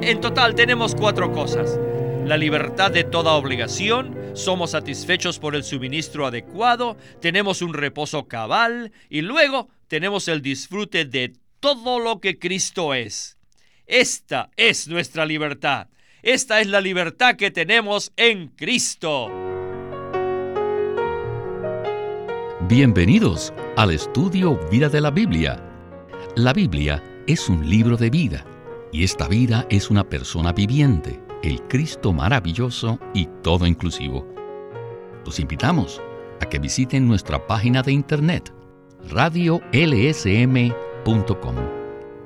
En total tenemos cuatro cosas. La libertad de toda obligación, somos satisfechos por el suministro adecuado, tenemos un reposo cabal y luego tenemos el disfrute de todo lo que Cristo es. Esta es nuestra libertad. Esta es la libertad que tenemos en Cristo. Bienvenidos al estudio Vida de la Biblia. La Biblia es un libro de vida y esta vida es una persona viviente, el Cristo maravilloso y todo inclusivo. Los invitamos a que visiten nuestra página de internet radiolsm.com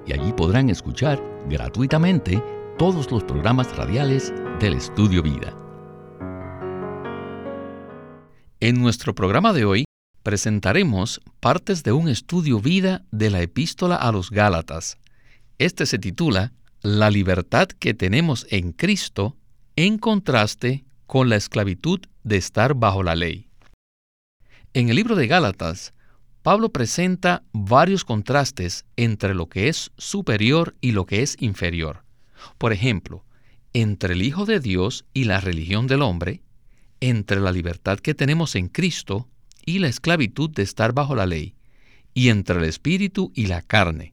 y allí podrán escuchar gratuitamente todos los programas radiales del Estudio Vida. En nuestro programa de hoy presentaremos partes de un estudio vida de la epístola a los Gálatas. Este se titula La libertad que tenemos en Cristo en contraste con la esclavitud de estar bajo la ley. En el libro de Gálatas, Pablo presenta varios contrastes entre lo que es superior y lo que es inferior. Por ejemplo, entre el Hijo de Dios y la religión del hombre, entre la libertad que tenemos en Cristo y la esclavitud de estar bajo la ley, y entre el espíritu y la carne.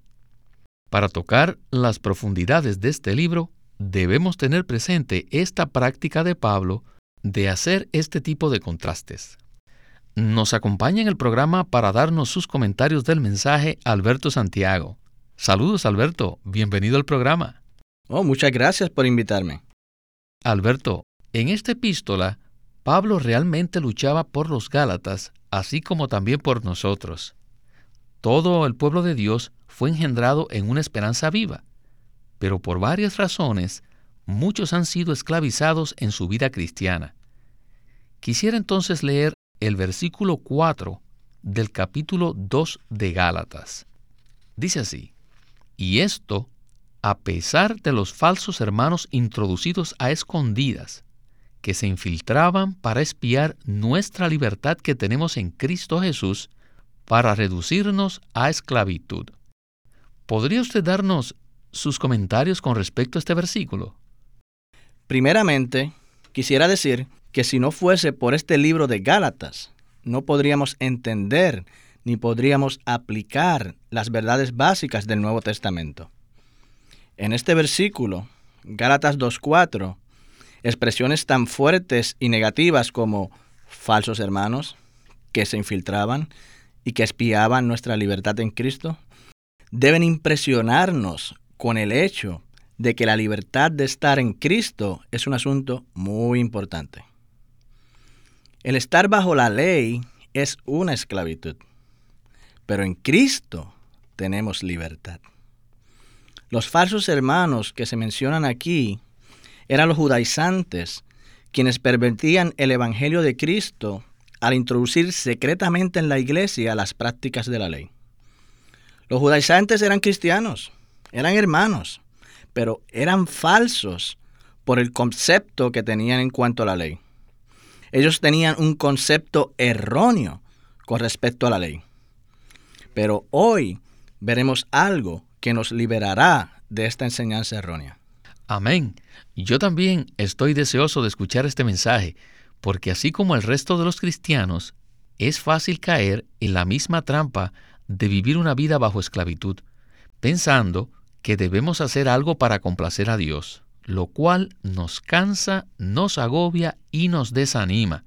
Para tocar las profundidades de este libro, debemos tener presente esta práctica de Pablo de hacer este tipo de contrastes. Nos acompaña en el programa para darnos sus comentarios del mensaje Alberto Santiago. Saludos Alberto, bienvenido al programa. Oh, muchas gracias por invitarme. Alberto, en esta epístola, Pablo realmente luchaba por los Gálatas así como también por nosotros. Todo el pueblo de Dios fue engendrado en una esperanza viva, pero por varias razones muchos han sido esclavizados en su vida cristiana. Quisiera entonces leer el versículo 4 del capítulo 2 de Gálatas. Dice así, y esto a pesar de los falsos hermanos introducidos a escondidas, que se infiltraban para espiar nuestra libertad que tenemos en Cristo Jesús para reducirnos a esclavitud. ¿Podría usted darnos sus comentarios con respecto a este versículo? Primeramente, quisiera decir que si no fuese por este libro de Gálatas, no podríamos entender ni podríamos aplicar las verdades básicas del Nuevo Testamento. En este versículo, Gálatas 2.4, Expresiones tan fuertes y negativas como falsos hermanos que se infiltraban y que espiaban nuestra libertad en Cristo deben impresionarnos con el hecho de que la libertad de estar en Cristo es un asunto muy importante. El estar bajo la ley es una esclavitud, pero en Cristo tenemos libertad. Los falsos hermanos que se mencionan aquí eran los judaizantes, quienes pervertían el Evangelio de Cristo al introducir secretamente en la iglesia las prácticas de la ley. Los judaizantes eran cristianos, eran hermanos, pero eran falsos por el concepto que tenían en cuanto a la ley. Ellos tenían un concepto erróneo con respecto a la ley. Pero hoy veremos algo que nos liberará de esta enseñanza errónea. Amén. Yo también estoy deseoso de escuchar este mensaje, porque así como el resto de los cristianos, es fácil caer en la misma trampa de vivir una vida bajo esclavitud, pensando que debemos hacer algo para complacer a Dios, lo cual nos cansa, nos agobia y nos desanima.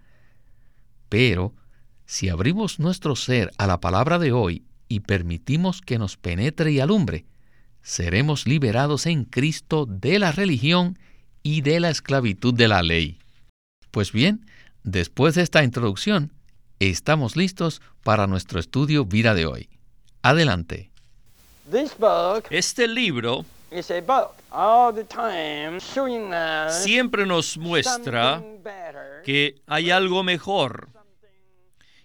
Pero, si abrimos nuestro ser a la palabra de hoy y permitimos que nos penetre y alumbre, seremos liberados en Cristo de la religión y de la esclavitud de la ley. Pues bien, después de esta introducción, estamos listos para nuestro estudio vida de hoy. Adelante. Este libro siempre nos muestra que hay algo mejor.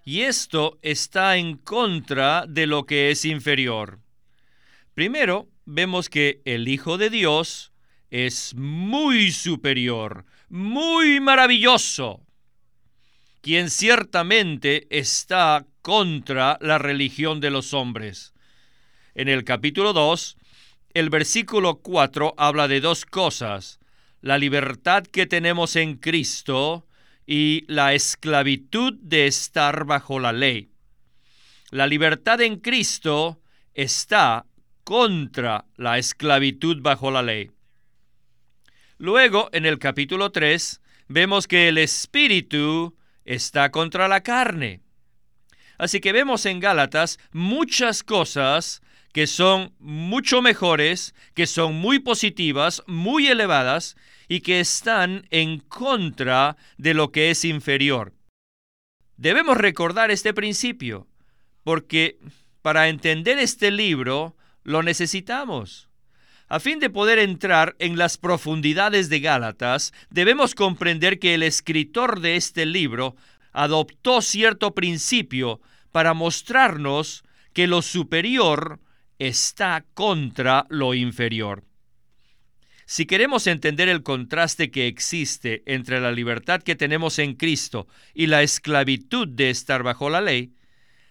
Y esto está en contra de lo que es inferior. Primero, vemos que el Hijo de Dios es muy superior, muy maravilloso, quien ciertamente está contra la religión de los hombres. En el capítulo 2 el versículo 4 habla de dos cosas, la libertad que tenemos en Cristo y la esclavitud de estar bajo la ley. La libertad en Cristo está contra la esclavitud bajo la ley. Luego, en el capítulo 3, vemos que el Espíritu está contra la carne. Así que vemos en Gálatas muchas cosas que son mucho mejores, que son muy positivas, muy elevadas y que están en contra de lo que es inferior. Debemos recordar este principio, porque para entender este libro lo necesitamos. A fin de poder entrar en las profundidades de Gálatas, debemos comprender que el escritor de este libro adoptó cierto principio para mostrarnos que lo superior está contra lo inferior. Si queremos entender el contraste que existe entre la libertad que tenemos en Cristo y la esclavitud de estar bajo la ley,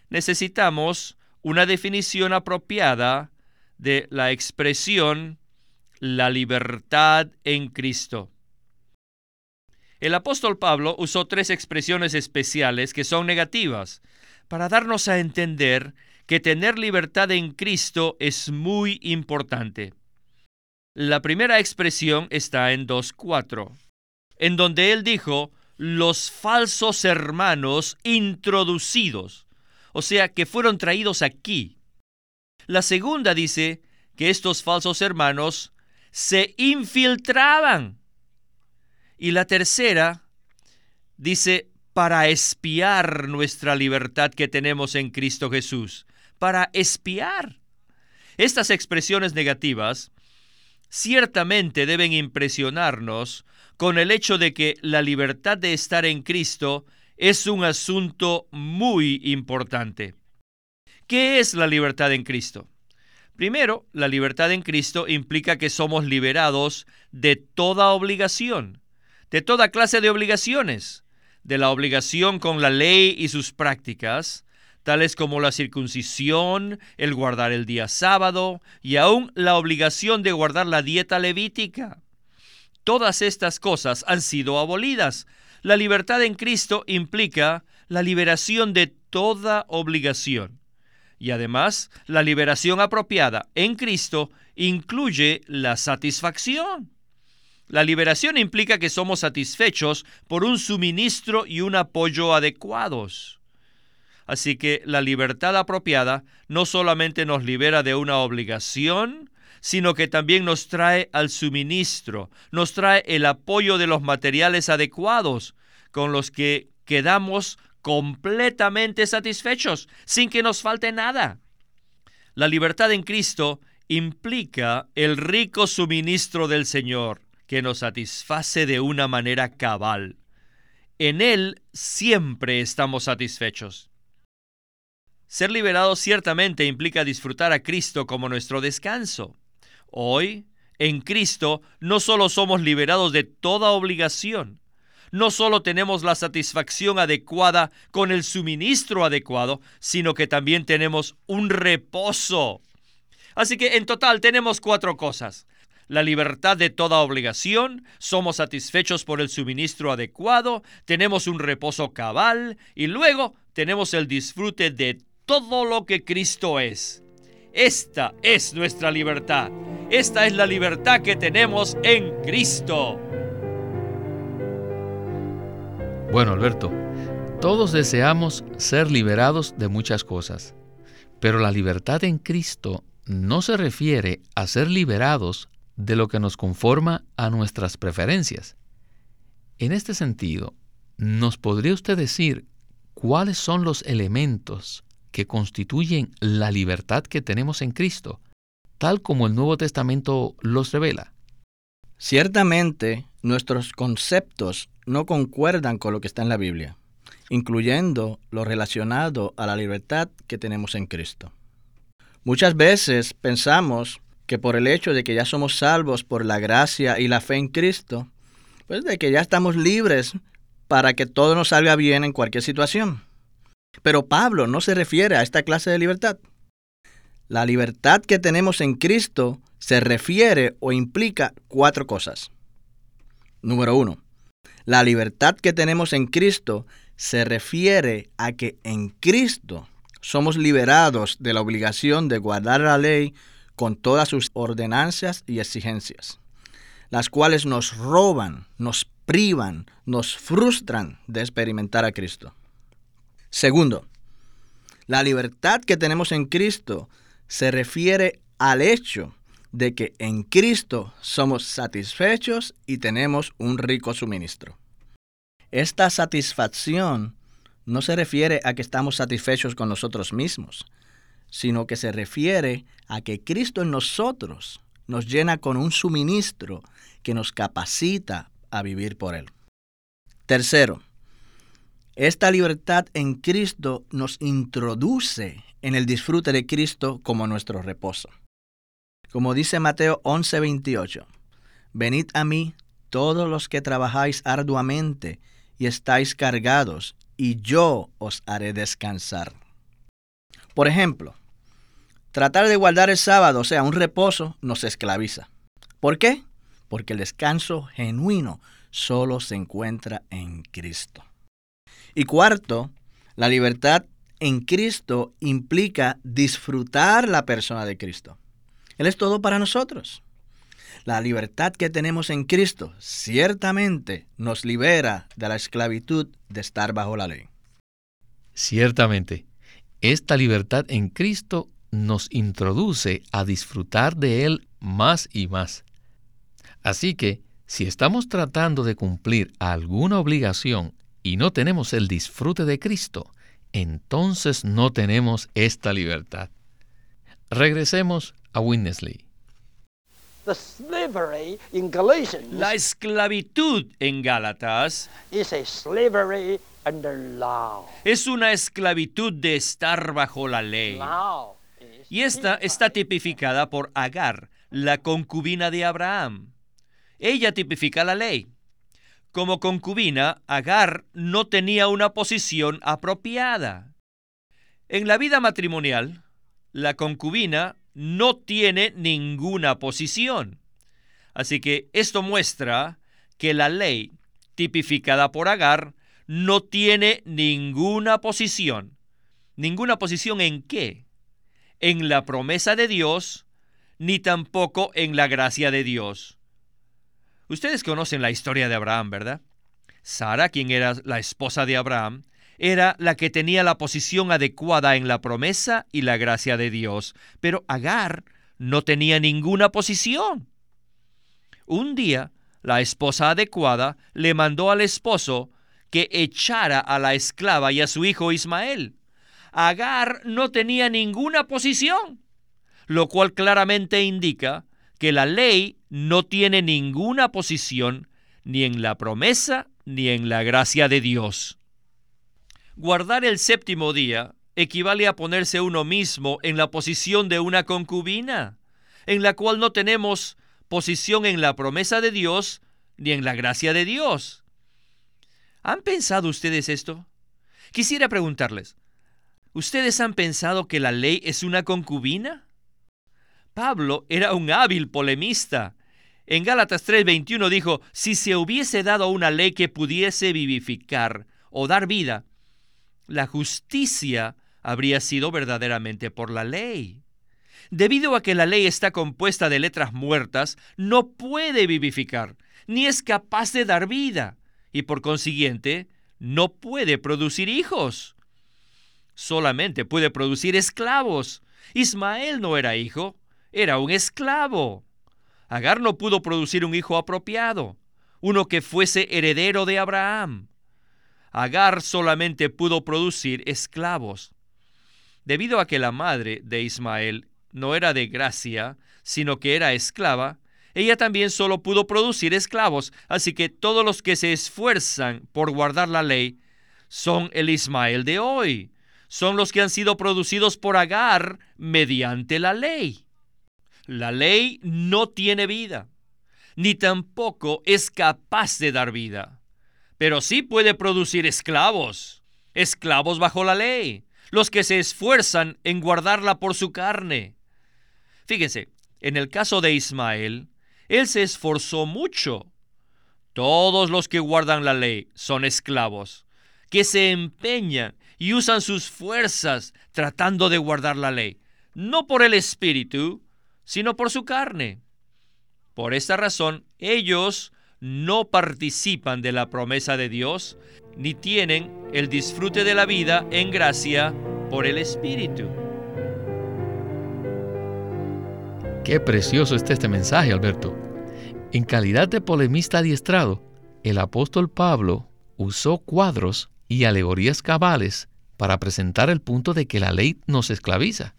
necesitamos una definición apropiada de la expresión la libertad en Cristo. El apóstol Pablo usó tres expresiones especiales que son negativas para darnos a entender que tener libertad en Cristo es muy importante. La primera expresión está en 2.4, en donde él dijo los falsos hermanos introducidos, o sea, que fueron traídos aquí. La segunda dice que estos falsos hermanos se infiltraban. Y la tercera dice para espiar nuestra libertad que tenemos en Cristo Jesús para espiar. Estas expresiones negativas ciertamente deben impresionarnos con el hecho de que la libertad de estar en Cristo es un asunto muy importante. ¿Qué es la libertad en Cristo? Primero, la libertad en Cristo implica que somos liberados de toda obligación, de toda clase de obligaciones, de la obligación con la ley y sus prácticas, tales como la circuncisión, el guardar el día sábado y aún la obligación de guardar la dieta levítica. Todas estas cosas han sido abolidas. La libertad en Cristo implica la liberación de toda obligación. Y además, la liberación apropiada en Cristo incluye la satisfacción. La liberación implica que somos satisfechos por un suministro y un apoyo adecuados. Así que la libertad apropiada no solamente nos libera de una obligación, sino que también nos trae al suministro, nos trae el apoyo de los materiales adecuados con los que quedamos completamente satisfechos, sin que nos falte nada. La libertad en Cristo implica el rico suministro del Señor, que nos satisface de una manera cabal. En Él siempre estamos satisfechos. Ser liberado ciertamente implica disfrutar a Cristo como nuestro descanso. Hoy, en Cristo, no solo somos liberados de toda obligación, no solo tenemos la satisfacción adecuada con el suministro adecuado, sino que también tenemos un reposo. Así que en total tenemos cuatro cosas. La libertad de toda obligación, somos satisfechos por el suministro adecuado, tenemos un reposo cabal y luego tenemos el disfrute de todo lo que Cristo es. Esta es nuestra libertad. Esta es la libertad que tenemos en Cristo. Bueno, Alberto, todos deseamos ser liberados de muchas cosas, pero la libertad en Cristo no se refiere a ser liberados de lo que nos conforma a nuestras preferencias. En este sentido, ¿nos podría usted decir cuáles son los elementos que constituyen la libertad que tenemos en Cristo, tal como el Nuevo Testamento los revela. Ciertamente, nuestros conceptos no concuerdan con lo que está en la Biblia, incluyendo lo relacionado a la libertad que tenemos en Cristo. Muchas veces pensamos que por el hecho de que ya somos salvos por la gracia y la fe en Cristo, pues de que ya estamos libres para que todo nos salga bien en cualquier situación. Pero Pablo no se refiere a esta clase de libertad. La libertad que tenemos en Cristo se refiere o implica cuatro cosas. Número uno, la libertad que tenemos en Cristo se refiere a que en Cristo somos liberados de la obligación de guardar la ley con todas sus ordenanzas y exigencias, las cuales nos roban, nos privan, nos frustran de experimentar a Cristo. Segundo, la libertad que tenemos en Cristo se refiere al hecho de que en Cristo somos satisfechos y tenemos un rico suministro. Esta satisfacción no se refiere a que estamos satisfechos con nosotros mismos, sino que se refiere a que Cristo en nosotros nos llena con un suministro que nos capacita a vivir por Él. Tercero, esta libertad en Cristo nos introduce en el disfrute de Cristo como nuestro reposo. Como dice Mateo 11:28, venid a mí todos los que trabajáis arduamente y estáis cargados, y yo os haré descansar. Por ejemplo, tratar de guardar el sábado, o sea, un reposo, nos esclaviza. ¿Por qué? Porque el descanso genuino solo se encuentra en Cristo. Y cuarto, la libertad en Cristo implica disfrutar la persona de Cristo. Él es todo para nosotros. La libertad que tenemos en Cristo ciertamente nos libera de la esclavitud de estar bajo la ley. Ciertamente, esta libertad en Cristo nos introduce a disfrutar de Él más y más. Así que, si estamos tratando de cumplir alguna obligación y no tenemos el disfrute de Cristo, entonces no tenemos esta libertad. Regresemos a Winnesley. La esclavitud en Gálatas es una esclavitud de estar bajo la ley. Y esta está tipificada por Agar, la concubina de Abraham. Ella tipifica la ley. Como concubina, Agar no tenía una posición apropiada. En la vida matrimonial, la concubina no tiene ninguna posición. Así que esto muestra que la ley tipificada por Agar no tiene ninguna posición. ¿Ninguna posición en qué? En la promesa de Dios, ni tampoco en la gracia de Dios. Ustedes conocen la historia de Abraham, ¿verdad? Sara, quien era la esposa de Abraham, era la que tenía la posición adecuada en la promesa y la gracia de Dios, pero Agar no tenía ninguna posición. Un día, la esposa adecuada le mandó al esposo que echara a la esclava y a su hijo Ismael. Agar no tenía ninguna posición, lo cual claramente indica que la ley no tiene ninguna posición ni en la promesa ni en la gracia de Dios. Guardar el séptimo día equivale a ponerse uno mismo en la posición de una concubina, en la cual no tenemos posición en la promesa de Dios ni en la gracia de Dios. ¿Han pensado ustedes esto? Quisiera preguntarles, ¿ustedes han pensado que la ley es una concubina? Pablo era un hábil polemista. En Gálatas 3:21 dijo, si se hubiese dado una ley que pudiese vivificar o dar vida, la justicia habría sido verdaderamente por la ley. Debido a que la ley está compuesta de letras muertas, no puede vivificar, ni es capaz de dar vida, y por consiguiente, no puede producir hijos. Solamente puede producir esclavos. Ismael no era hijo, era un esclavo. Agar no pudo producir un hijo apropiado, uno que fuese heredero de Abraham. Agar solamente pudo producir esclavos. Debido a que la madre de Ismael no era de gracia, sino que era esclava, ella también solo pudo producir esclavos, así que todos los que se esfuerzan por guardar la ley son el Ismael de hoy, son los que han sido producidos por Agar mediante la ley. La ley no tiene vida, ni tampoco es capaz de dar vida, pero sí puede producir esclavos, esclavos bajo la ley, los que se esfuerzan en guardarla por su carne. Fíjense, en el caso de Ismael, él se esforzó mucho. Todos los que guardan la ley son esclavos, que se empeñan y usan sus fuerzas tratando de guardar la ley, no por el espíritu, sino por su carne. Por esta razón, ellos no participan de la promesa de Dios, ni tienen el disfrute de la vida en gracia por el Espíritu. Qué precioso está este mensaje, Alberto. En calidad de polemista adiestrado, el apóstol Pablo usó cuadros y alegorías cabales para presentar el punto de que la ley nos esclaviza.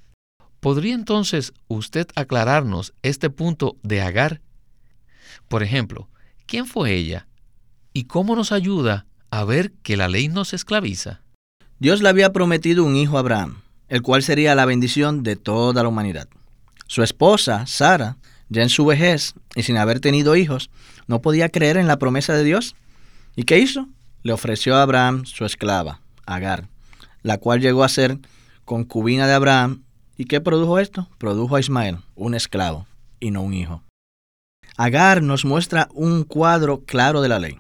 ¿Podría entonces usted aclararnos este punto de Agar? Por ejemplo, ¿quién fue ella? ¿Y cómo nos ayuda a ver que la ley nos esclaviza? Dios le había prometido un hijo a Abraham, el cual sería la bendición de toda la humanidad. Su esposa, Sara, ya en su vejez y sin haber tenido hijos, no podía creer en la promesa de Dios. ¿Y qué hizo? Le ofreció a Abraham su esclava, Agar, la cual llegó a ser concubina de Abraham. ¿Y qué produjo esto? Produjo a Ismael, un esclavo, y no un hijo. Agar nos muestra un cuadro claro de la ley,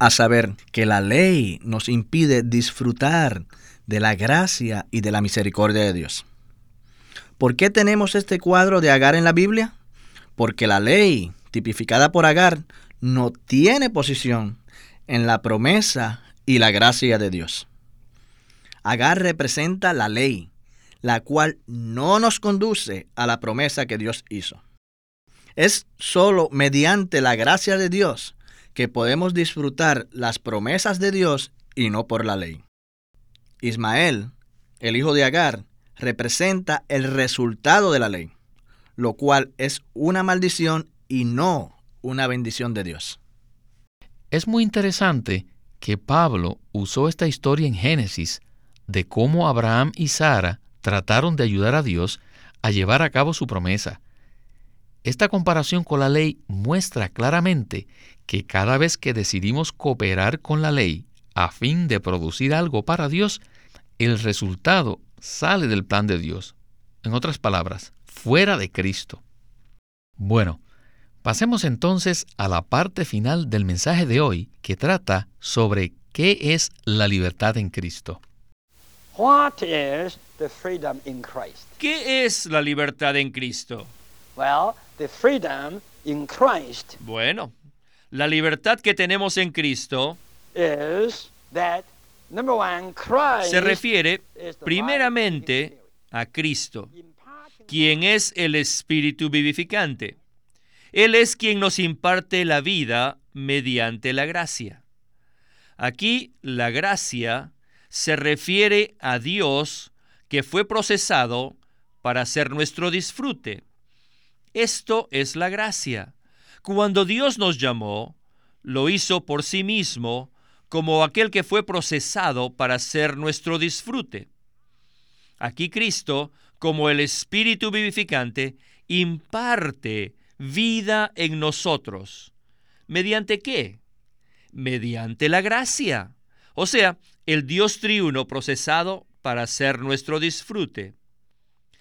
a saber que la ley nos impide disfrutar de la gracia y de la misericordia de Dios. ¿Por qué tenemos este cuadro de Agar en la Biblia? Porque la ley, tipificada por Agar, no tiene posición en la promesa y la gracia de Dios. Agar representa la ley, la cual no nos conduce a la promesa que Dios hizo. Es solo mediante la gracia de Dios que podemos disfrutar las promesas de Dios y no por la ley. Ismael, el hijo de Agar, representa el resultado de la ley, lo cual es una maldición y no una bendición de Dios. Es muy interesante que Pablo usó esta historia en Génesis de cómo Abraham y Sara trataron de ayudar a Dios a llevar a cabo su promesa. Esta comparación con la ley muestra claramente que cada vez que decidimos cooperar con la ley a fin de producir algo para Dios, el resultado sale del plan de Dios. En otras palabras, fuera de Cristo. Bueno, pasemos entonces a la parte final del mensaje de hoy que trata sobre qué es la libertad en Cristo. ¿Qué es la libertad en Cristo? Bueno, la libertad que tenemos en Cristo se refiere primeramente a Cristo, quien es el Espíritu vivificante. Él es quien nos imparte la vida mediante la gracia. Aquí la gracia se refiere a Dios que fue procesado para ser nuestro disfrute. Esto es la gracia. Cuando Dios nos llamó, lo hizo por sí mismo como aquel que fue procesado para ser nuestro disfrute. Aquí Cristo, como el Espíritu vivificante, imparte vida en nosotros. ¿Mediante qué? Mediante la gracia. O sea, el Dios triuno procesado para ser nuestro disfrute.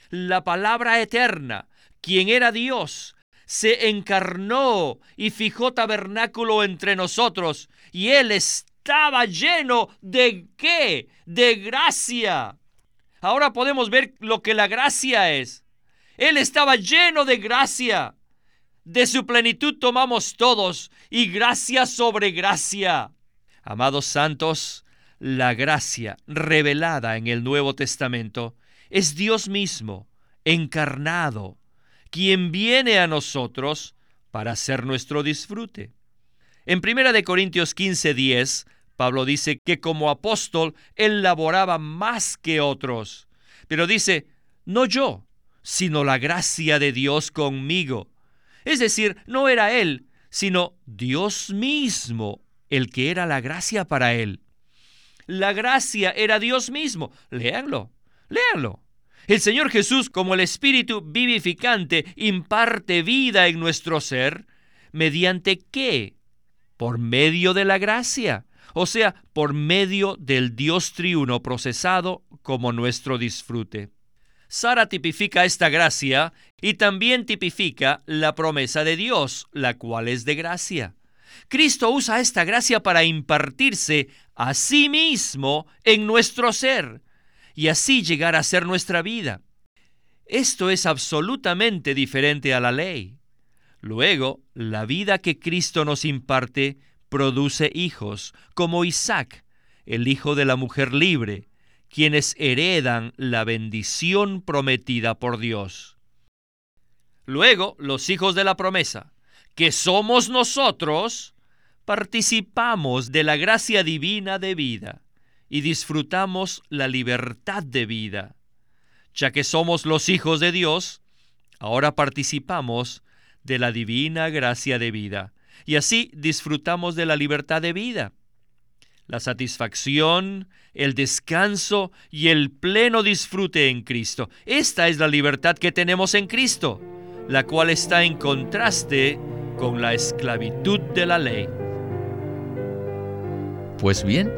La palabra eterna, quien era Dios, se encarnó y fijó tabernáculo entre nosotros, y Él estaba lleno de qué? De gracia. Ahora podemos ver lo que la gracia es. Él estaba lleno de gracia. De su plenitud tomamos todos y gracia sobre gracia. Amados santos, la gracia revelada en el Nuevo Testamento es Dios mismo, encarnado, quien viene a nosotros para hacer nuestro disfrute. En 1 Corintios 15:10, Pablo dice que como apóstol él laboraba más que otros, pero dice, no yo, sino la gracia de Dios conmigo. Es decir, no era él, sino Dios mismo el que era la gracia para él. La gracia era Dios mismo. Léanlo, léanlo. El Señor Jesús, como el Espíritu vivificante, imparte vida en nuestro ser. ¿Mediante qué? Por medio de la gracia. o sea, por medio del Dios triuno procesado como nuestro disfrute. Sara tipifica esta gracia y también tipifica la promesa de Dios, la cual es de gracia. Cristo usa esta gracia para impartirse a sí mismo en nuestro ser y así llegar a ser nuestra vida. Esto es absolutamente diferente a la ley. Luego, la vida que Cristo nos imparte produce hijos, como Isaac, el hijo de la mujer libre, quienes heredan la bendición prometida por Dios. Luego, los hijos de la promesa, que somos nosotros, participamos de la gracia divina de vida y disfrutamos la libertad de vida. Ya que somos los hijos de Dios, ahora participamos de la divina gracia de vida y así disfrutamos de la libertad de vida. La satisfacción, el descanso y el pleno disfrute en Cristo. Esta es la libertad que tenemos en Cristo, la cual está en contraste con la esclavitud de la ley. Pues bien,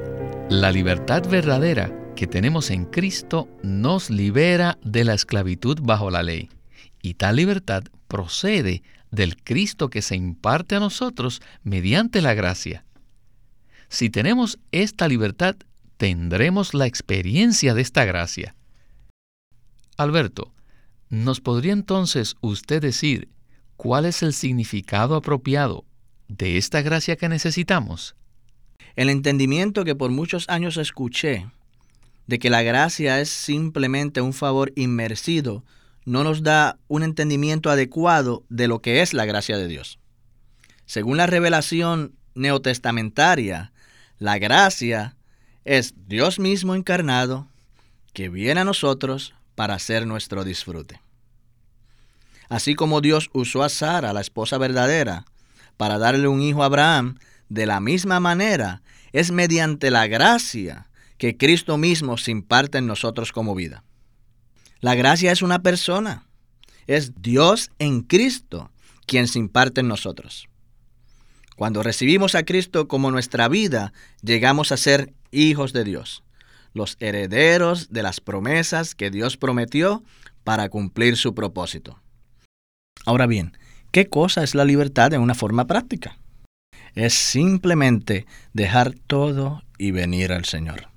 la libertad verdadera que tenemos en Cristo nos libera de la esclavitud bajo la ley. Y tal libertad procede del Cristo que se imparte a nosotros mediante la gracia. Si tenemos esta libertad, tendremos la experiencia de esta gracia. Alberto, ¿nos podría entonces usted decir cuál es el significado apropiado de esta gracia que necesitamos? El entendimiento que por muchos años escuché de que la gracia es simplemente un favor inmersido no nos da un entendimiento adecuado de lo que es la gracia de Dios. Según la revelación neotestamentaria, la gracia es Dios mismo encarnado que viene a nosotros para hacer nuestro disfrute. Así como Dios usó a Sara, la esposa verdadera, para darle un hijo a Abraham, de la misma manera es mediante la gracia que Cristo mismo se imparte en nosotros como vida. La gracia es una persona. Es Dios en Cristo quien se imparte en nosotros. Cuando recibimos a Cristo como nuestra vida, llegamos a ser hijos de Dios, los herederos de las promesas que Dios prometió para cumplir su propósito. Ahora bien, ¿qué cosa es la libertad en una forma práctica? Es simplemente dejar todo y venir al Señor.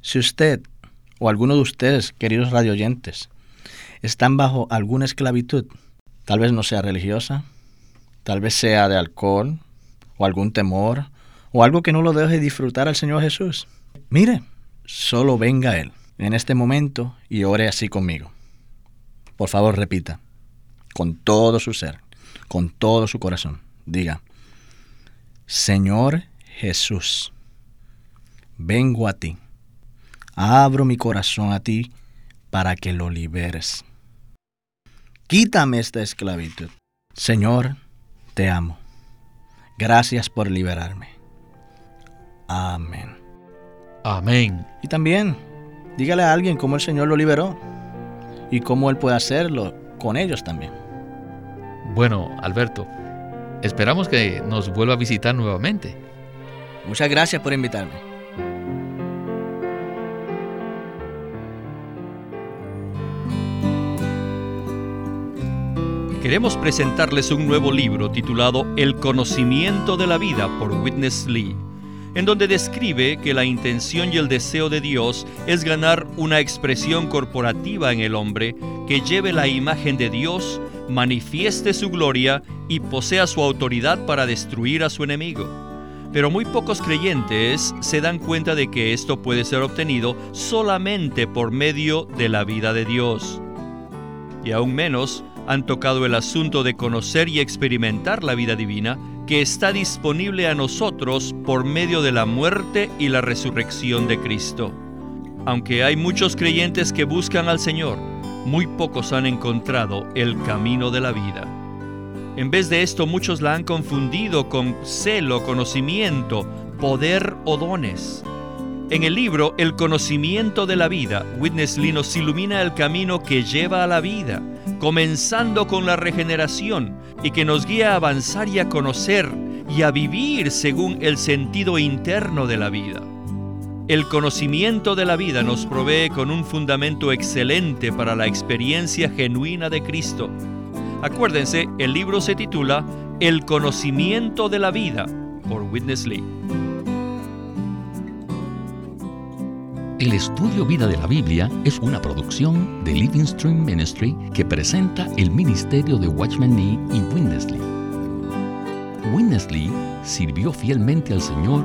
Si usted o alguno de ustedes, queridos radioyentes, están bajo alguna esclavitud, tal vez no sea religiosa, tal vez sea de alcohol o algún temor o algo que no lo deje disfrutar al Señor Jesús. Mire, solo venga Él en este momento y ore así conmigo. Por favor, repita, con todo su ser, con todo su corazón. Diga, Señor Jesús, vengo a ti abro mi corazón a ti para que lo liberes. Quítame esta esclavitud. Señor, te amo. Gracias por liberarme. Amén. Amén. Y también, dígale a alguien cómo el Señor lo liberó y cómo Él puede hacerlo con ellos también. Bueno, Alberto, esperamos que nos vuelva a visitar nuevamente. Muchas gracias por invitarme. queremos presentarles un nuevo libro titulado El conocimiento de la vida por Witness Lee, en donde describe que la intención y el deseo de Dios es ganar una expresión corporativa en el hombre que lleve la imagen de Dios, manifieste su gloria y posea su autoridad para destruir a su enemigo. Pero muy pocos creyentes se dan cuenta de que esto puede ser obtenido solamente por medio de la vida de Dios. Y aún menos han tocado el asunto de conocer y experimentar la vida divina que está disponible a nosotros por medio de la muerte y la resurrección de Cristo. Aunque hay muchos creyentes que buscan al Señor, muy pocos han encontrado el camino de la vida. En vez de esto, muchos la han confundido con celo, conocimiento, poder o dones. En el libro El conocimiento de la vida, Witness Lee nos ilumina el camino que lleva a la vida comenzando con la regeneración y que nos guía a avanzar y a conocer y a vivir según el sentido interno de la vida. El conocimiento de la vida nos provee con un fundamento excelente para la experiencia genuina de Cristo. Acuérdense, el libro se titula El conocimiento de la vida por Witness Lee. El estudio Vida de la Biblia es una producción de Living Stream Ministry que presenta el ministerio de Watchman Nee y Witness Lee. Witness Lee sirvió fielmente al Señor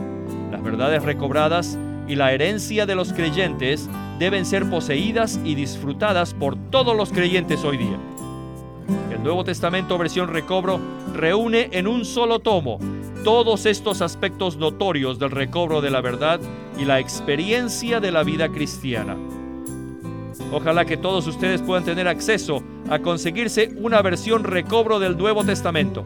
verdades recobradas y la herencia de los creyentes deben ser poseídas y disfrutadas por todos los creyentes hoy día. El Nuevo Testamento versión recobro reúne en un solo tomo todos estos aspectos notorios del recobro de la verdad y la experiencia de la vida cristiana. Ojalá que todos ustedes puedan tener acceso a conseguirse una versión recobro del Nuevo Testamento.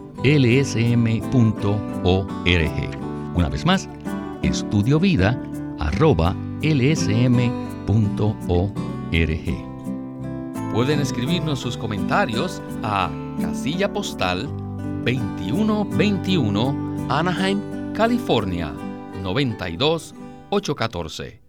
lsm.org. Una vez más, estudiovida.lsm.org. Pueden escribirnos sus comentarios a casilla postal 2121 Anaheim, California 92814